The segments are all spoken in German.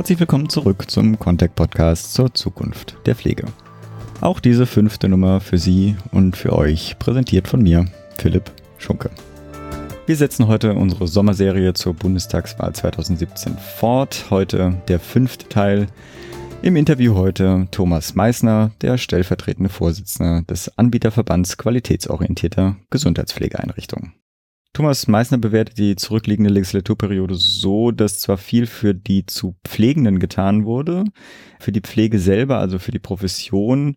Herzlich willkommen zurück zum Contact Podcast zur Zukunft der Pflege. Auch diese fünfte Nummer für Sie und für euch präsentiert von mir, Philipp Schunke. Wir setzen heute unsere Sommerserie zur Bundestagswahl 2017 fort. Heute der fünfte Teil. Im Interview heute Thomas Meissner, der stellvertretende Vorsitzende des Anbieterverbands qualitätsorientierter Gesundheitspflegeeinrichtungen. Thomas Meissner bewertet die zurückliegende Legislaturperiode so, dass zwar viel für die zu Pflegenden getan wurde, für die Pflege selber, also für die Profession,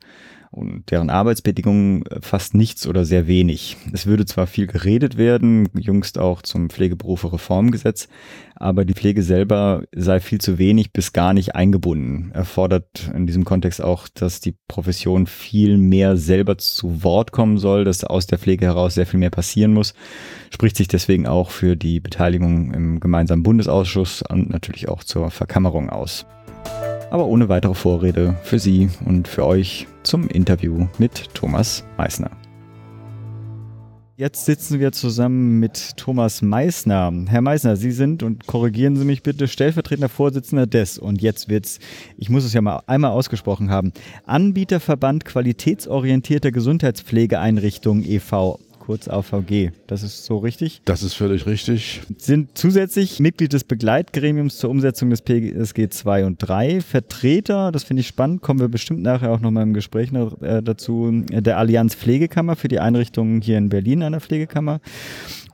und deren Arbeitsbedingungen äh, fast nichts oder sehr wenig. Es würde zwar viel geredet werden, jüngst auch zum Pflegeberufe-Reformgesetz, aber die Pflege selber sei viel zu wenig bis gar nicht eingebunden. Erfordert in diesem Kontext auch, dass die Profession viel mehr selber zu Wort kommen soll, dass aus der Pflege heraus sehr viel mehr passieren muss. Spricht sich deswegen auch für die Beteiligung im gemeinsamen Bundesausschuss und natürlich auch zur Verkammerung aus. Aber ohne weitere Vorrede für Sie und für euch zum Interview mit Thomas Meissner. Jetzt sitzen wir zusammen mit Thomas Meissner. Herr Meissner, Sie sind, und korrigieren Sie mich bitte, stellvertretender Vorsitzender des, und jetzt wird's, ich muss es ja mal einmal ausgesprochen haben, Anbieterverband qualitätsorientierter Gesundheitspflegeeinrichtungen e.V kurz AVG. Das ist so richtig? Das ist völlig richtig. Sind zusätzlich Mitglied des Begleitgremiums zur Umsetzung des PSG 2 und 3, Vertreter, das finde ich spannend, kommen wir bestimmt nachher auch nochmal im Gespräch äh, dazu, der Allianz Pflegekammer für die Einrichtungen hier in Berlin einer Pflegekammer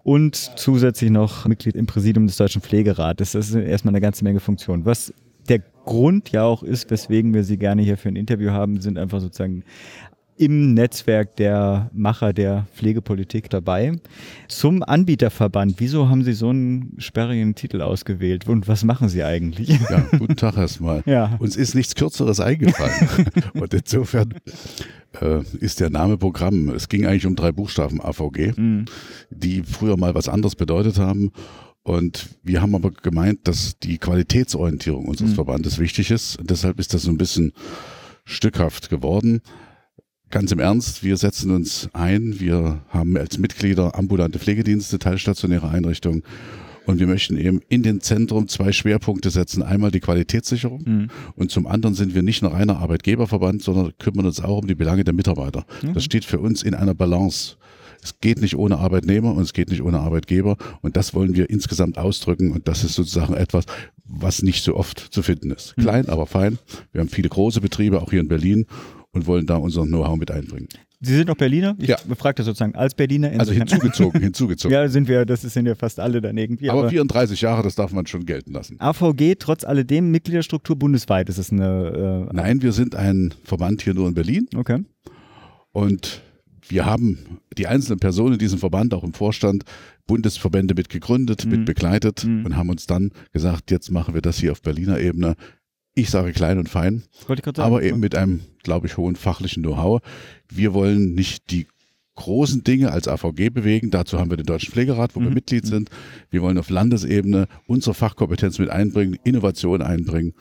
und zusätzlich noch Mitglied im Präsidium des Deutschen Pflegerates. Das ist erstmal eine ganze Menge Funktionen. Was der Grund ja auch ist, weswegen wir Sie gerne hier für ein Interview haben, sind einfach sozusagen im Netzwerk der Macher der Pflegepolitik dabei. Zum Anbieterverband, wieso haben Sie so einen sperrigen Titel ausgewählt und was machen Sie eigentlich? Ja, guten Tag erstmal. Ja. Uns ist nichts Kürzeres eingefallen. und insofern äh, ist der Name Programm. Es ging eigentlich um drei Buchstaben AVG, mhm. die früher mal was anderes bedeutet haben. Und wir haben aber gemeint, dass die Qualitätsorientierung unseres mhm. Verbandes wichtig ist. Und deshalb ist das so ein bisschen stückhaft geworden. Ganz im Ernst, wir setzen uns ein. Wir haben als Mitglieder ambulante Pflegedienste, teilstationäre Einrichtungen. Und wir möchten eben in den Zentrum zwei Schwerpunkte setzen. Einmal die Qualitätssicherung mhm. und zum anderen sind wir nicht nur reiner Arbeitgeberverband, sondern kümmern uns auch um die Belange der Mitarbeiter. Mhm. Das steht für uns in einer Balance. Es geht nicht ohne Arbeitnehmer und es geht nicht ohne Arbeitgeber und das wollen wir insgesamt ausdrücken und das ist sozusagen etwas, was nicht so oft zu finden ist. Mhm. Klein, aber fein. Wir haben viele große Betriebe, auch hier in Berlin und wollen da unser Know-how mit einbringen. Sie sind noch Berliner? Ich ja. befrage das sozusagen als Berliner. Also hinzugezogen, hinzugezogen. ja, sind wir, das sind ja fast alle dann irgendwie. Aber, aber 34 Jahre, das darf man schon gelten lassen. AVG, trotz alledem, Mitgliederstruktur bundesweit, ist es eine... Äh, Nein, wir sind ein Verband hier nur in Berlin. Okay. Und wir haben die einzelnen Personen in diesem Verband, auch im Vorstand, Bundesverbände mit gegründet, mhm. mit begleitet mhm. und haben uns dann gesagt, jetzt machen wir das hier auf Berliner Ebene ich sage klein und fein, aber eben mit einem, glaube ich, hohen fachlichen Know-how. Wir wollen nicht die großen Dinge als AVG bewegen. Dazu haben wir den Deutschen Pflegerat, wo mhm. wir Mitglied sind. Wir wollen auf Landesebene unsere Fachkompetenz mit einbringen, Innovation einbringen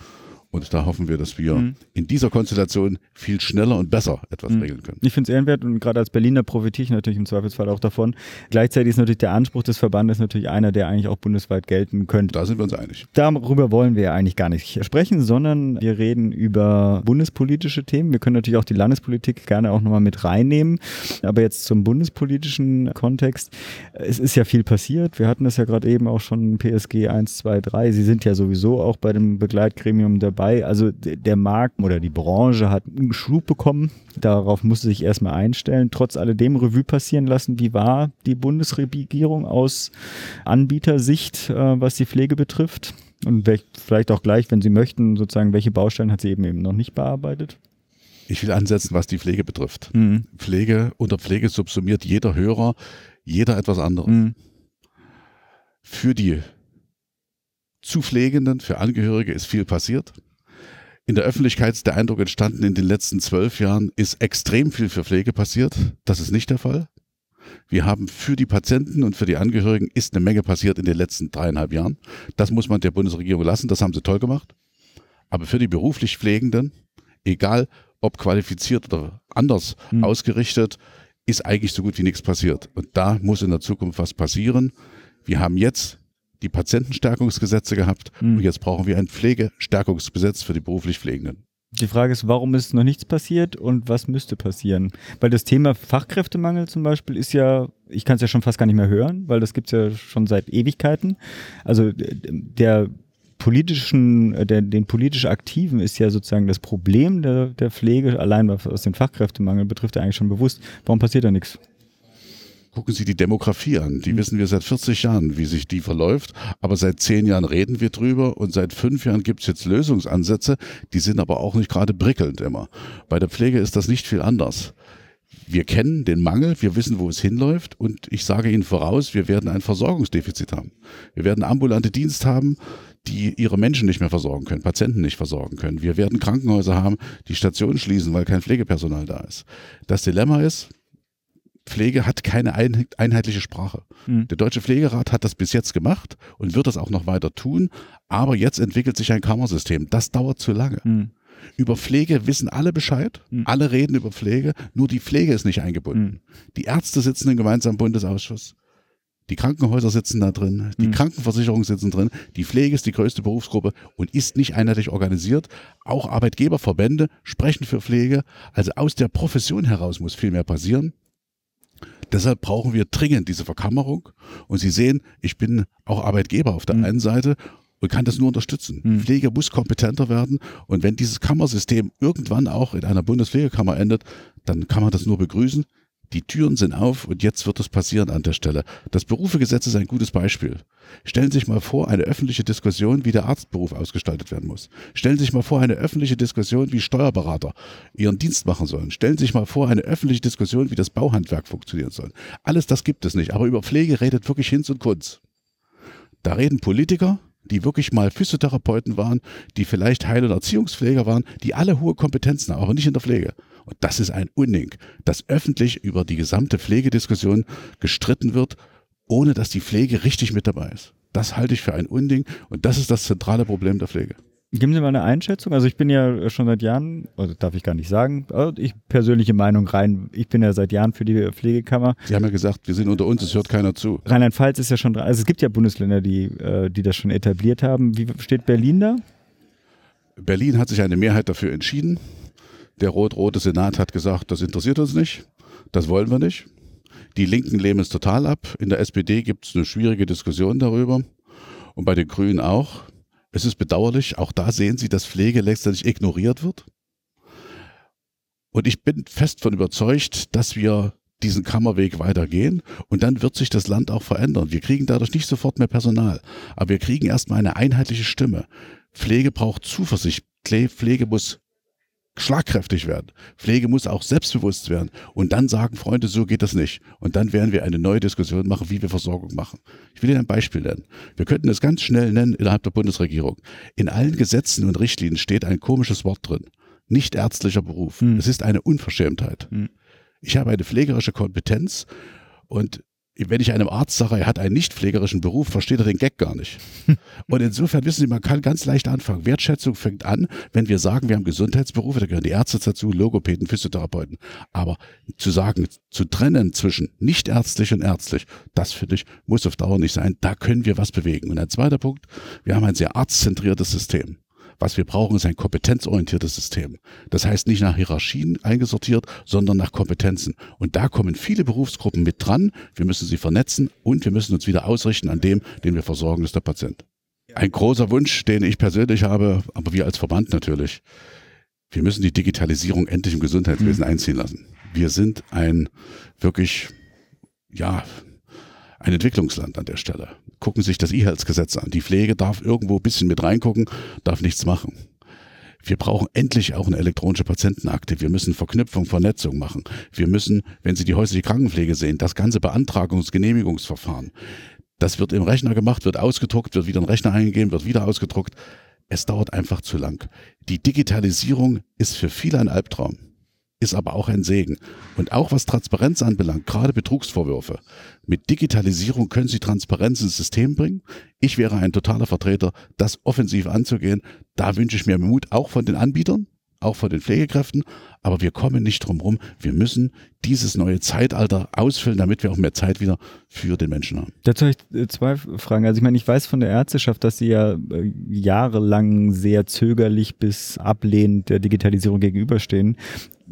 und da hoffen wir, dass wir mhm. in dieser Konstellation viel schneller und besser etwas mhm. regeln können. Ich finde es ehrenwert und gerade als Berliner profitiere ich natürlich im Zweifelsfall auch davon. Gleichzeitig ist natürlich der Anspruch des Verbandes natürlich einer, der eigentlich auch bundesweit gelten könnte. Da sind wir uns einig. Darüber wollen wir ja eigentlich gar nicht sprechen, sondern wir reden über bundespolitische Themen. Wir können natürlich auch die Landespolitik gerne auch nochmal mit reinnehmen. Aber jetzt zum bundespolitischen Kontext. Es ist ja viel passiert. Wir hatten das ja gerade eben auch schon PSG 1, 2, 3. Sie sind ja sowieso auch bei dem Begleitgremium der dabei. Also der Markt oder die Branche hat einen Schub bekommen. Darauf musste sich erstmal einstellen. Trotz alledem Revue passieren lassen. Wie war die Bundesregierung aus Anbietersicht, äh, was die Pflege betrifft? Und vielleicht auch gleich, wenn Sie möchten, sozusagen, welche Baustellen hat sie eben eben noch nicht bearbeitet? Ich will ansetzen, was die Pflege betrifft. Mhm. Pflege, unter Pflege subsumiert jeder Hörer, jeder etwas anderes. Mhm. Für die zu Pflegenden, für Angehörige ist viel passiert in der Öffentlichkeit ist der Eindruck entstanden, in den letzten zwölf Jahren ist extrem viel für Pflege passiert. Das ist nicht der Fall. Wir haben für die Patienten und für die Angehörigen ist eine Menge passiert in den letzten dreieinhalb Jahren. Das muss man der Bundesregierung lassen. Das haben sie toll gemacht. Aber für die beruflich Pflegenden, egal ob qualifiziert oder anders mhm. ausgerichtet, ist eigentlich so gut wie nichts passiert. Und da muss in der Zukunft was passieren. Wir haben jetzt die Patientenstärkungsgesetze gehabt mhm. und jetzt brauchen wir ein Pflegestärkungsgesetz für die beruflich Pflegenden. Die Frage ist, warum ist noch nichts passiert und was müsste passieren? Weil das Thema Fachkräftemangel zum Beispiel ist ja, ich kann es ja schon fast gar nicht mehr hören, weil das gibt es ja schon seit Ewigkeiten. Also der politischen, der, den politisch Aktiven ist ja sozusagen das Problem der, der Pflege, allein was den Fachkräftemangel betrifft, ja eigentlich schon bewusst. Warum passiert da nichts? Gucken Sie die Demografie an. Die mhm. wissen wir seit 40 Jahren, wie sich die verläuft. Aber seit zehn Jahren reden wir drüber und seit fünf Jahren gibt es jetzt Lösungsansätze. Die sind aber auch nicht gerade prickelnd immer. Bei der Pflege ist das nicht viel anders. Wir kennen den Mangel, wir wissen, wo es hinläuft und ich sage Ihnen voraus, wir werden ein Versorgungsdefizit haben. Wir werden ambulante Dienst haben, die ihre Menschen nicht mehr versorgen können, Patienten nicht versorgen können. Wir werden Krankenhäuser haben, die Stationen schließen, weil kein Pflegepersonal da ist. Das Dilemma ist, Pflege hat keine einheitliche Sprache. Mhm. Der Deutsche Pflegerat hat das bis jetzt gemacht und wird das auch noch weiter tun, aber jetzt entwickelt sich ein Kammersystem. Das dauert zu lange. Mhm. Über Pflege wissen alle Bescheid, mhm. alle reden über Pflege, nur die Pflege ist nicht eingebunden. Mhm. Die Ärzte sitzen im gemeinsamen Bundesausschuss. Die Krankenhäuser sitzen da drin, die mhm. Krankenversicherungen sitzen drin, die Pflege ist die größte Berufsgruppe und ist nicht einheitlich organisiert. Auch Arbeitgeberverbände sprechen für Pflege. Also aus der Profession heraus muss viel mehr passieren. Deshalb brauchen wir dringend diese Verkammerung. Und Sie sehen, ich bin auch Arbeitgeber auf der mhm. einen Seite und kann das nur unterstützen. Mhm. Pflege muss kompetenter werden. Und wenn dieses Kammersystem irgendwann auch in einer Bundespflegekammer endet, dann kann man das nur begrüßen. Die Türen sind auf und jetzt wird es passieren an der Stelle. Das Berufegesetz ist ein gutes Beispiel. Stellen Sie sich mal vor, eine öffentliche Diskussion, wie der Arztberuf ausgestaltet werden muss. Stellen Sie sich mal vor, eine öffentliche Diskussion, wie Steuerberater ihren Dienst machen sollen. Stellen Sie sich mal vor, eine öffentliche Diskussion, wie das Bauhandwerk funktionieren soll. Alles das gibt es nicht. Aber über Pflege redet wirklich Hinz und Kunz. Da reden Politiker, die wirklich mal Physiotherapeuten waren, die vielleicht Heil- und Erziehungspfleger waren, die alle hohe Kompetenzen haben, aber nicht in der Pflege. Und das ist ein Unding, dass öffentlich über die gesamte Pflegediskussion gestritten wird, ohne dass die Pflege richtig mit dabei ist. Das halte ich für ein Unding und das ist das zentrale Problem der Pflege. Geben Sie mal eine Einschätzung. Also ich bin ja schon seit Jahren, oder darf ich gar nicht sagen, ich persönliche Meinung rein, ich bin ja seit Jahren für die Pflegekammer. Sie haben ja gesagt, wir sind unter uns, es hört keiner zu. Rheinland-Pfalz ist ja schon, also es gibt ja Bundesländer, die, äh, die das schon etabliert haben. Wie steht Berlin da? Berlin hat sich eine Mehrheit dafür entschieden. Der rot-rote Senat hat gesagt, das interessiert uns nicht, das wollen wir nicht. Die Linken lehnen es total ab. In der SPD gibt es eine schwierige Diskussion darüber und bei den Grünen auch. Es ist bedauerlich, auch da sehen Sie, dass Pflege letztendlich ignoriert wird. Und ich bin fest von überzeugt, dass wir diesen Kammerweg weitergehen und dann wird sich das Land auch verändern. Wir kriegen dadurch nicht sofort mehr Personal, aber wir kriegen erstmal eine einheitliche Stimme. Pflege braucht Zuversicht. Pflege muss schlagkräftig werden. Pflege muss auch selbstbewusst werden und dann sagen, Freunde, so geht das nicht. Und dann werden wir eine neue Diskussion machen, wie wir Versorgung machen. Ich will Ihnen ein Beispiel nennen. Wir könnten es ganz schnell nennen innerhalb der Bundesregierung. In allen Gesetzen und Richtlinien steht ein komisches Wort drin. Nicht ärztlicher Beruf. Hm. Es ist eine Unverschämtheit. Hm. Ich habe eine pflegerische Kompetenz und wenn ich einem Arzt sage, er hat einen nicht pflegerischen Beruf, versteht er den Gag gar nicht. Und insofern wissen Sie, man kann ganz leicht anfangen. Wertschätzung fängt an, wenn wir sagen, wir haben Gesundheitsberufe, da gehören die Ärzte dazu, Logopäden, Physiotherapeuten. Aber zu sagen, zu trennen zwischen nicht ärztlich und ärztlich, das finde ich, muss auf Dauer nicht sein. Da können wir was bewegen. Und ein zweiter Punkt, wir haben ein sehr arztzentriertes System. Was wir brauchen, ist ein kompetenzorientiertes System. Das heißt nicht nach Hierarchien eingesortiert, sondern nach Kompetenzen. Und da kommen viele Berufsgruppen mit dran. Wir müssen sie vernetzen und wir müssen uns wieder ausrichten an dem, den wir versorgen, ist der Patient. Ein großer Wunsch, den ich persönlich habe, aber wir als Verband natürlich. Wir müssen die Digitalisierung endlich im Gesundheitswesen mhm. einziehen lassen. Wir sind ein wirklich, ja, ein Entwicklungsland an der Stelle. Gucken sich das E-Health-Gesetz an. Die Pflege darf irgendwo ein bisschen mit reingucken, darf nichts machen. Wir brauchen endlich auch eine elektronische Patientenakte. Wir müssen Verknüpfung, Vernetzung machen. Wir müssen, wenn Sie die häusliche Krankenpflege sehen, das ganze Beantragungs-, Genehmigungsverfahren. Das wird im Rechner gemacht, wird ausgedruckt, wird wieder in den Rechner eingegeben, wird wieder ausgedruckt. Es dauert einfach zu lang. Die Digitalisierung ist für viele ein Albtraum ist aber auch ein Segen. Und auch was Transparenz anbelangt, gerade Betrugsvorwürfe. Mit Digitalisierung können Sie Transparenz ins System bringen. Ich wäre ein totaler Vertreter, das offensiv anzugehen. Da wünsche ich mir Mut auch von den Anbietern, auch von den Pflegekräften, aber wir kommen nicht drum rum. Wir müssen dieses neue Zeitalter ausfüllen, damit wir auch mehr Zeit wieder für den Menschen haben. Dazu habe ich äh, zwei Fragen. Also ich meine, ich weiß von der Ärzteschaft, dass sie ja äh, jahrelang sehr zögerlich bis ablehnend der Digitalisierung gegenüberstehen.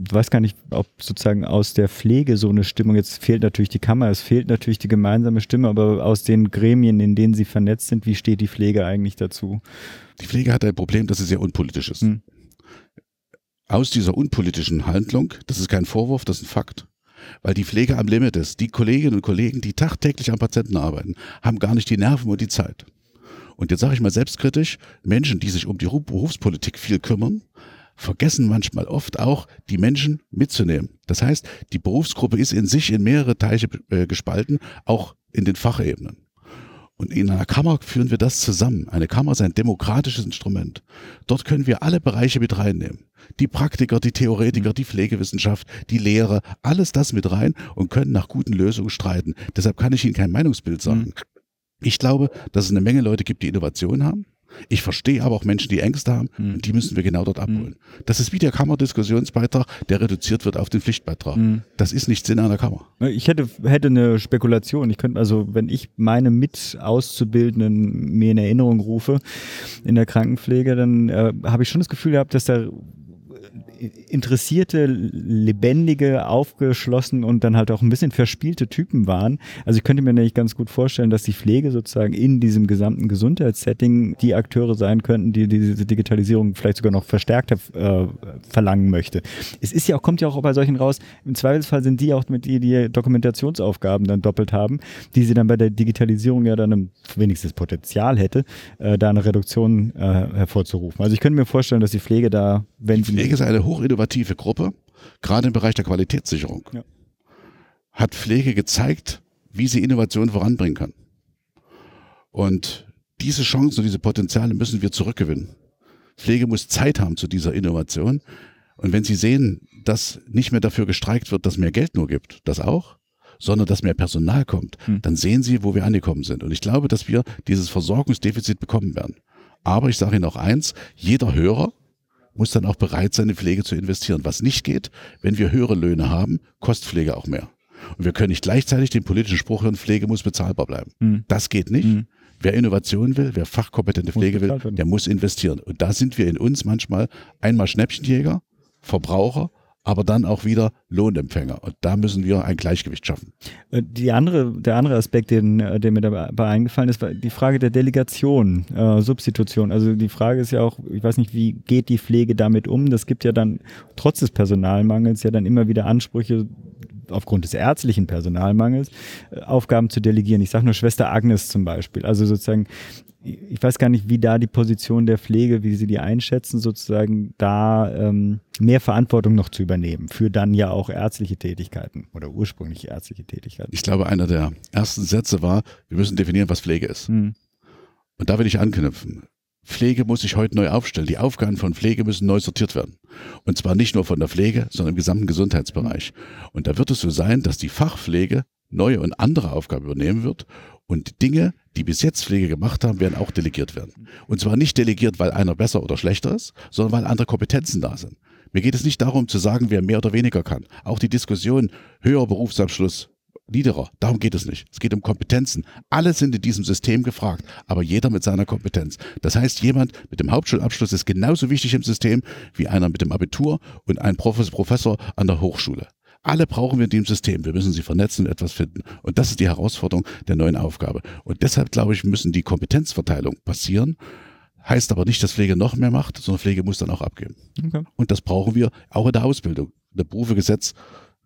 Ich weiß gar nicht, ob sozusagen aus der Pflege so eine Stimmung, jetzt fehlt natürlich die Kammer, es fehlt natürlich die gemeinsame Stimme, aber aus den Gremien, in denen sie vernetzt sind, wie steht die Pflege eigentlich dazu? Die Pflege hat ein Problem, dass sie sehr unpolitisch ist. Hm aus dieser unpolitischen Handlung, das ist kein Vorwurf, das ist ein Fakt, weil die Pflege am Limit ist. Die Kolleginnen und Kollegen, die tagtäglich am Patienten arbeiten, haben gar nicht die Nerven und die Zeit. Und jetzt sage ich mal selbstkritisch, Menschen, die sich um die Berufspolitik viel kümmern, vergessen manchmal oft auch, die Menschen mitzunehmen. Das heißt, die Berufsgruppe ist in sich in mehrere Teiche äh, gespalten, auch in den Fachebenen. Und in einer Kammer führen wir das zusammen. Eine Kammer ist ein demokratisches Instrument. Dort können wir alle Bereiche mit reinnehmen. Die Praktiker, die Theoretiker, die Pflegewissenschaft, die Lehre, alles das mit rein und können nach guten Lösungen streiten. Deshalb kann ich Ihnen kein Meinungsbild sagen. Mhm. Ich glaube, dass es eine Menge Leute gibt, die Innovation haben. Ich verstehe aber auch Menschen, die Ängste haben mhm. und die müssen wir genau dort abholen. Mhm. Das ist wie der Kammerdiskussionsbeitrag, der reduziert wird auf den Pflichtbeitrag. Mhm. Das ist nicht Sinn einer Kammer. Ich hätte, hätte eine Spekulation. Ich könnte also, wenn ich meine Mit-Auszubildenden mir in Erinnerung rufe in der Krankenpflege, dann äh, habe ich schon das Gefühl gehabt, dass da interessierte, lebendige, aufgeschlossen und dann halt auch ein bisschen verspielte Typen waren. Also ich könnte mir nämlich ganz gut vorstellen, dass die Pflege sozusagen in diesem gesamten Gesundheitssetting die Akteure sein könnten, die diese Digitalisierung vielleicht sogar noch verstärkter äh, verlangen möchte. Es ist ja auch, kommt ja auch bei solchen raus, im Zweifelsfall sind die auch mit die, die Dokumentationsaufgaben dann doppelt haben, die sie dann bei der Digitalisierung ja dann wenigstens Potenzial hätte, äh, da eine Reduktion äh, hervorzurufen. Also ich könnte mir vorstellen, dass die Pflege da, wenn ist eine hochinnovative Gruppe, gerade im Bereich der Qualitätssicherung. Ja. Hat Pflege gezeigt, wie sie Innovation voranbringen kann. Und diese Chancen und diese Potenziale müssen wir zurückgewinnen. Pflege muss Zeit haben zu dieser Innovation. Und wenn Sie sehen, dass nicht mehr dafür gestreikt wird, dass mehr Geld nur gibt, das auch, sondern dass mehr Personal kommt, hm. dann sehen Sie, wo wir angekommen sind. Und ich glaube, dass wir dieses Versorgungsdefizit bekommen werden. Aber ich sage Ihnen auch eins, jeder Hörer muss dann auch bereit sein, in Pflege zu investieren. Was nicht geht, wenn wir höhere Löhne haben, kostet Pflege auch mehr. Und wir können nicht gleichzeitig den politischen Spruch hören, Pflege muss bezahlbar bleiben. Mhm. Das geht nicht. Mhm. Wer Innovation will, wer fachkompetente Pflege will, der muss investieren. Und da sind wir in uns manchmal einmal Schnäppchenjäger, Verbraucher aber dann auch wieder Lohnempfänger. Und da müssen wir ein Gleichgewicht schaffen. Äh, die andere, der andere Aspekt, den, äh, der mir dabei eingefallen ist, war die Frage der Delegation, äh, Substitution. Also die Frage ist ja auch, ich weiß nicht, wie geht die Pflege damit um? Das gibt ja dann trotz des Personalmangels ja dann immer wieder Ansprüche aufgrund des ärztlichen Personalmangels äh, Aufgaben zu delegieren. Ich sage nur Schwester Agnes zum Beispiel. Also sozusagen ich weiß gar nicht, wie da die Position der Pflege, wie Sie die einschätzen, sozusagen da ähm, mehr Verantwortung noch zu übernehmen für dann ja auch ärztliche Tätigkeiten oder ursprünglich ärztliche Tätigkeiten. Ich glaube, einer der ersten Sätze war, wir müssen definieren, was Pflege ist. Hm. Und da will ich anknüpfen. Pflege muss sich heute neu aufstellen. Die Aufgaben von Pflege müssen neu sortiert werden. Und zwar nicht nur von der Pflege, sondern im gesamten Gesundheitsbereich. Und da wird es so sein, dass die Fachpflege neue und andere Aufgaben übernehmen wird und Dinge, die bis jetzt Pflege gemacht haben, werden auch delegiert werden. Und zwar nicht delegiert, weil einer besser oder schlechter ist, sondern weil andere Kompetenzen da sind. Mir geht es nicht darum zu sagen, wer mehr oder weniger kann. Auch die Diskussion höherer Berufsabschluss, niederer, darum geht es nicht. Es geht um Kompetenzen. Alle sind in diesem System gefragt, aber jeder mit seiner Kompetenz. Das heißt, jemand mit dem Hauptschulabschluss ist genauso wichtig im System wie einer mit dem Abitur und ein Professor an der Hochschule. Alle brauchen wir in dem System. Wir müssen sie vernetzen und etwas finden. Und das ist die Herausforderung der neuen Aufgabe. Und deshalb, glaube ich, müssen die Kompetenzverteilung passieren. Heißt aber nicht, dass Pflege noch mehr macht, sondern Pflege muss dann auch abgeben. Okay. Und das brauchen wir auch in der Ausbildung. Der Berufegesetz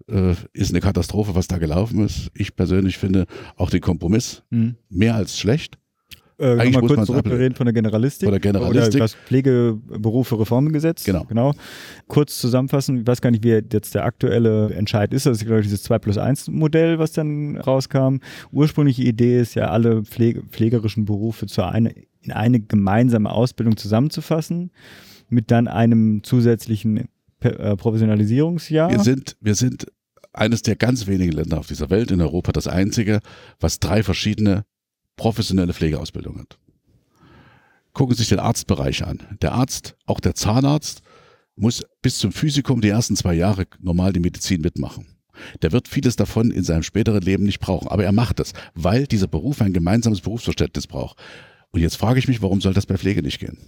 äh, ist eine Katastrophe, was da gelaufen ist. Ich persönlich finde auch den Kompromiss mhm. mehr als schlecht. Äh, Eigentlich mal kurz zurückreden von der Generalistik. Von der Generalistik. Oder das Pflegeberufe Reformgesetz. Genau. genau. Kurz zusammenfassen, ich weiß gar nicht, wie jetzt der aktuelle Entscheid ist. Das ist, glaube ich, dieses 2 plus 1 Modell, was dann rauskam. Ursprüngliche Idee ist ja, alle Pflege, pflegerischen Berufe zu eine, in eine gemeinsame Ausbildung zusammenzufassen, mit dann einem zusätzlichen äh, Professionalisierungsjahr. Wir sind, wir sind eines der ganz wenigen Länder auf dieser Welt, in Europa das einzige, was drei verschiedene professionelle Pflegeausbildung hat. Gucken Sie sich den Arztbereich an. Der Arzt, auch der Zahnarzt, muss bis zum Physikum die ersten zwei Jahre normal die Medizin mitmachen. Der wird vieles davon in seinem späteren Leben nicht brauchen, aber er macht es, weil dieser Beruf ein gemeinsames Berufsverständnis braucht. Und jetzt frage ich mich, warum soll das bei Pflege nicht gehen?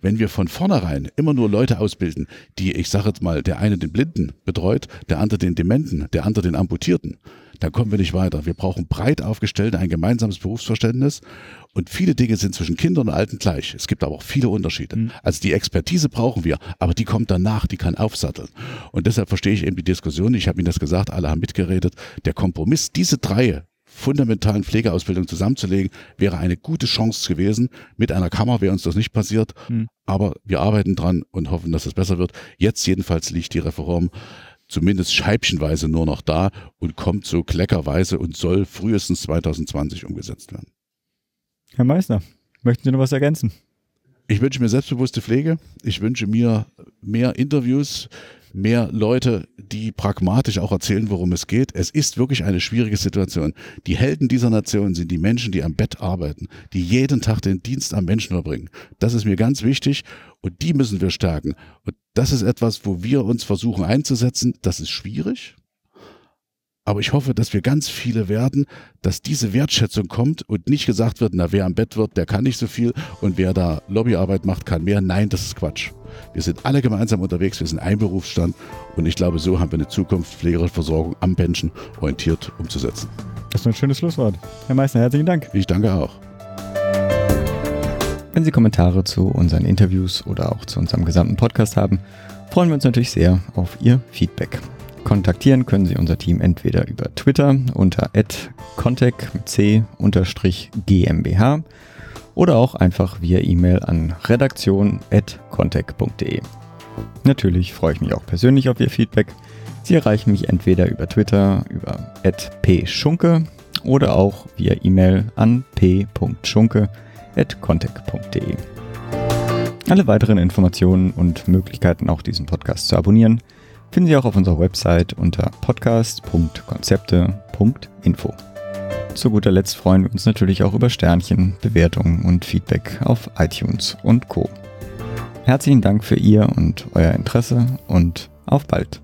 Wenn wir von vornherein immer nur Leute ausbilden, die, ich sage jetzt mal, der eine den Blinden betreut, der andere den Dementen, der andere den Amputierten, dann kommen wir nicht weiter. Wir brauchen breit aufgestellte ein gemeinsames Berufsverständnis und viele Dinge sind zwischen Kindern und Alten gleich. Es gibt aber auch viele Unterschiede. Mhm. Also die Expertise brauchen wir, aber die kommt danach, die kann aufsatteln. Und deshalb verstehe ich eben die Diskussion. Ich habe Ihnen das gesagt, alle haben mitgeredet. Der Kompromiss, diese drei fundamentalen Pflegeausbildung zusammenzulegen, wäre eine gute Chance gewesen. Mit einer Kammer wäre uns das nicht passiert, mhm. aber wir arbeiten dran und hoffen, dass es besser wird. Jetzt jedenfalls liegt die Reform zumindest scheibchenweise nur noch da und kommt so kleckerweise und soll frühestens 2020 umgesetzt werden. Herr Meißner, möchten Sie noch was ergänzen? Ich wünsche mir selbstbewusste Pflege. Ich wünsche mir mehr Interviews mehr Leute, die pragmatisch auch erzählen, worum es geht. Es ist wirklich eine schwierige Situation. Die Helden dieser Nation sind die Menschen, die am Bett arbeiten, die jeden Tag den Dienst am Menschen verbringen. Das ist mir ganz wichtig und die müssen wir stärken. Und das ist etwas, wo wir uns versuchen einzusetzen. Das ist schwierig. Aber ich hoffe, dass wir ganz viele werden, dass diese Wertschätzung kommt und nicht gesagt wird, na, wer am Bett wird, der kann nicht so viel und wer da Lobbyarbeit macht, kann mehr. Nein, das ist Quatsch. Wir sind alle gemeinsam unterwegs, wir sind ein Berufsstand und ich glaube, so haben wir eine Zukunft pflegerische Versorgung am Menschen orientiert umzusetzen. Das ist ein schönes Schlusswort. Herr Meißner, herzlichen Dank. Ich danke auch. Wenn Sie Kommentare zu unseren Interviews oder auch zu unserem gesamten Podcast haben, freuen wir uns natürlich sehr auf Ihr Feedback. Kontaktieren können Sie unser Team entweder über Twitter unter contact mit c GmbH oder auch einfach via E-Mail an redaktion.contact.de. Natürlich freue ich mich auch persönlich auf Ihr Feedback. Sie erreichen mich entweder über Twitter über @pschunke oder auch via E-Mail an p.schunke@contact.de. Alle weiteren Informationen und Möglichkeiten, auch diesen Podcast zu abonnieren, finden Sie auch auf unserer Website unter podcast.konzepte.info. Zu guter Letzt freuen wir uns natürlich auch über Sternchen, Bewertungen und Feedback auf iTunes und Co. Herzlichen Dank für Ihr und euer Interesse und auf bald.